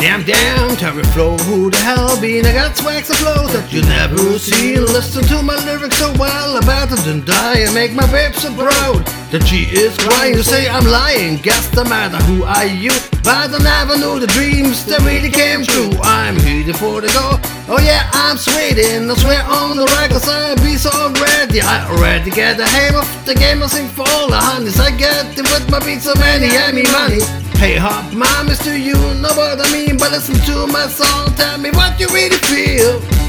Damn, damn, Terry Flow, who the hell been? I got swags of flow that you never seen. Listen to my lyrics so well, I better than die and make my babe so proud that she is crying. You say I'm lying, guess the matter who are you? But I never knew the dreams that really came true. I'm here for the go. Oh yeah, I'm sweating. I swear on the records I'll be so ready. I already get the hang of the game. I sing for all the honeys. I get it with my beats so many, I me money. Hey hop, mom is to you, know what I mean, but listen to my song, tell me what you really feel.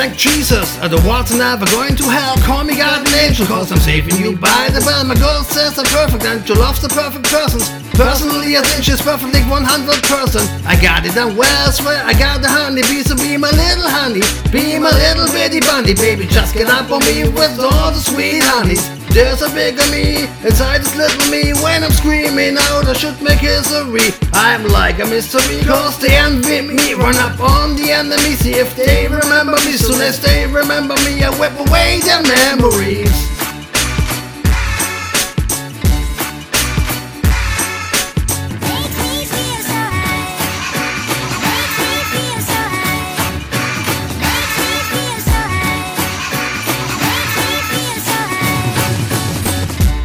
Thank Jesus, I don't want to never going to hell. Call me God an angel, cause I'm saving you by the bell. My girl says I'm perfect and you love the perfect persons. Personally, I think she's perfectly 100%. I got it done well, swear I got the honey bee, so be my little honey. Be my little bitty bunny, baby. Just get up on me with all the sweet honeys. There's a bigger me inside this little me. When I'm screaming out, I should make history. I'm like a mystery, cause they envy me. Run up on the enemy, see if they remember me. Soon as they remember me, I whip away their memories.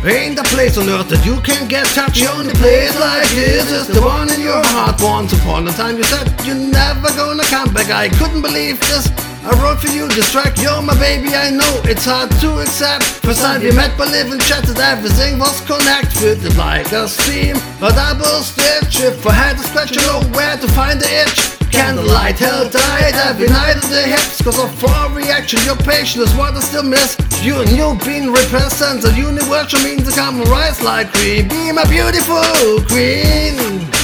Ain't the place on earth that you can get touched. The only place like this is the one in your heart. Once upon a time you said you're never gonna come back. I couldn't believe this. I wrote for you this track. You're my baby, I know it's hard to accept. First time we met, but live and chatted, everything was connected like a stream. A double stitch. If I had to scratch, you know where to find the itch. Candlelight held tight every night at the hips Cause of our reaction, your patience is what I still miss. You and you being represents a universal means to come rise like cream Be my beautiful queen